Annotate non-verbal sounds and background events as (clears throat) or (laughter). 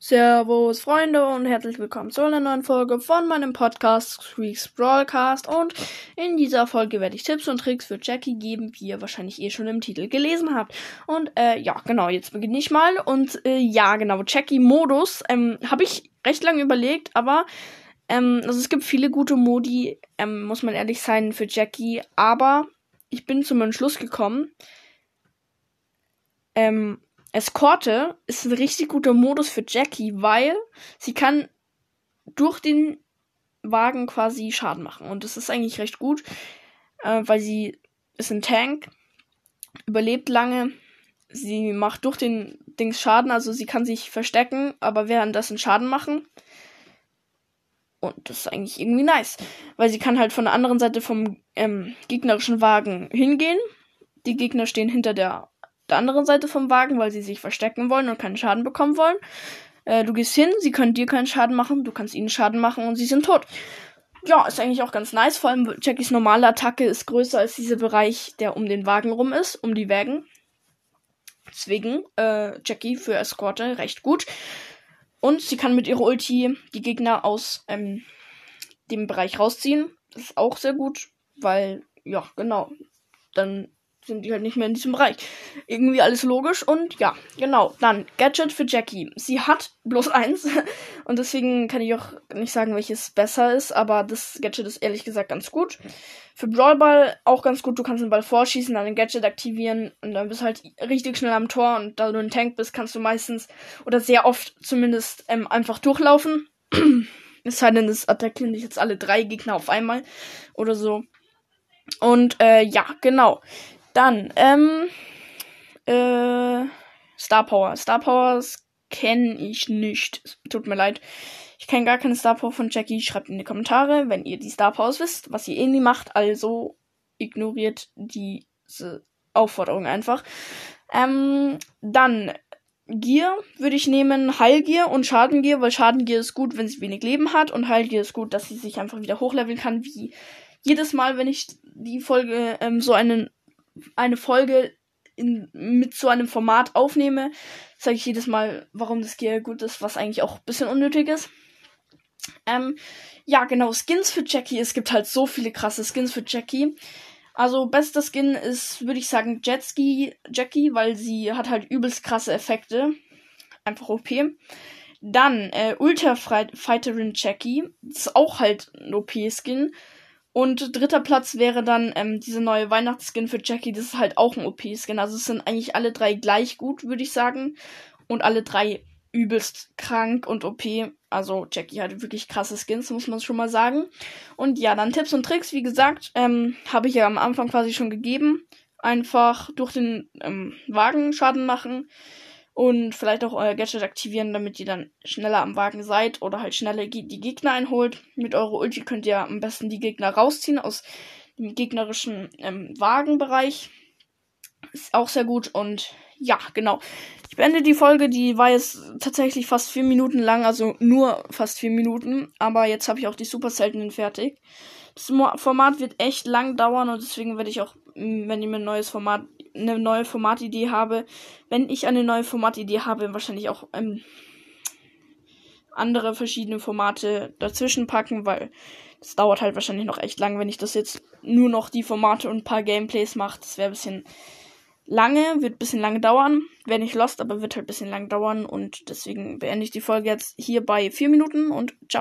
Servus Freunde und herzlich willkommen zu einer neuen Folge von meinem Podcast Squeaks Broadcast und in dieser Folge werde ich Tipps und Tricks für Jackie geben, wie ihr wahrscheinlich eh schon im Titel gelesen habt. Und äh, ja, genau, jetzt beginne ich mal und äh, ja, genau, Jackie Modus ähm, habe ich recht lange überlegt, aber ähm, also es gibt viele gute Modi, ähm, muss man ehrlich sein, für Jackie, aber ich bin zum Entschluss gekommen, ähm, Eskorte ist ein richtig guter Modus für Jackie, weil sie kann durch den Wagen quasi Schaden machen. Und das ist eigentlich recht gut, äh, weil sie ist ein Tank, überlebt lange, sie macht durch den Dings Schaden, also sie kann sich verstecken, aber währenddessen Schaden machen. Und das ist eigentlich irgendwie nice, weil sie kann halt von der anderen Seite vom ähm, gegnerischen Wagen hingehen. Die Gegner stehen hinter der der anderen Seite vom Wagen, weil sie sich verstecken wollen und keinen Schaden bekommen wollen. Äh, du gehst hin, sie können dir keinen Schaden machen, du kannst ihnen Schaden machen und sie sind tot. Ja, ist eigentlich auch ganz nice. Vor allem Jackies normale Attacke ist größer als dieser Bereich, der um den Wagen rum ist, um die Wägen. Deswegen, äh, Jackie für Eskorte recht gut. Und sie kann mit ihrer Ulti die Gegner aus ähm, dem Bereich rausziehen. Das ist auch sehr gut, weil, ja, genau. Dann sind die halt nicht mehr in diesem Bereich. Irgendwie alles logisch und ja, genau. Dann Gadget für Jackie. Sie hat bloß eins (laughs) und deswegen kann ich auch nicht sagen, welches besser ist, aber das Gadget ist ehrlich gesagt ganz gut. Für Brawlball auch ganz gut. Du kannst den Ball vorschießen, dann den Gadget aktivieren und dann bist du halt richtig schnell am Tor und da du ein Tank bist, kannst du meistens oder sehr oft zumindest ähm, einfach durchlaufen. (clears throat) es sei denn, es attackieren dich jetzt alle drei Gegner auf einmal oder so. Und äh, ja, genau. Dann, ähm, äh, Star Power. Star Powers kenne ich nicht. Tut mir leid. Ich kenne gar keine Star Power von Jackie. Schreibt in die Kommentare, wenn ihr die Star Powers wisst, was ihr eh nie macht. Also ignoriert diese Aufforderung einfach. Ähm, dann Gear würde ich nehmen, Heilgear und Schadengear, weil Schadengear ist gut, wenn sie wenig Leben hat und Heilgear ist gut, dass sie sich einfach wieder hochleveln kann, wie jedes Mal, wenn ich die Folge ähm, so einen eine Folge in, mit so einem Format aufnehme, sage ich jedes Mal, warum das Gear gut ist, was eigentlich auch ein bisschen unnötig ist. Ähm, ja, genau, Skins für Jackie. Es gibt halt so viele krasse Skins für Jackie. Also, bester Skin ist, würde ich sagen, Jetski Jackie, weil sie hat halt übelst krasse Effekte. Einfach OP. Dann, äh, Ultra Fighterin Jackie. Das ist auch halt ein OP-Skin. Und dritter Platz wäre dann ähm, diese neue Weihnachtsskin für Jackie. Das ist halt auch ein OP-Skin. Also es sind eigentlich alle drei gleich gut, würde ich sagen. Und alle drei übelst krank und OP. Also Jackie hat wirklich krasse Skins, muss man schon mal sagen. Und ja, dann Tipps und Tricks, wie gesagt, ähm, habe ich ja am Anfang quasi schon gegeben. Einfach durch den ähm, Wagen Schaden machen und vielleicht auch euer Gadget aktivieren, damit ihr dann schneller am Wagen seid oder halt schneller die Gegner einholt. Mit eurer Ulti könnt ihr am besten die Gegner rausziehen aus dem gegnerischen ähm, Wagenbereich. Ist auch sehr gut und ja, genau. Ich beende die Folge, die war jetzt tatsächlich fast vier Minuten lang, also nur fast vier Minuten, aber jetzt habe ich auch die super seltenen fertig. Das Format wird echt lang dauern und deswegen werde ich auch, wenn ihr mir ein neues Format eine neue Formatidee habe, wenn ich eine neue Formatidee habe, wahrscheinlich auch ähm, andere verschiedene Formate dazwischen packen, weil das dauert halt wahrscheinlich noch echt lang, wenn ich das jetzt nur noch die Formate und ein paar Gameplays mache. Das wäre ein bisschen lange, wird ein bisschen lange dauern. Wäre nicht lost, aber wird halt ein bisschen lang dauern und deswegen beende ich die Folge jetzt hier bei vier Minuten und ciao.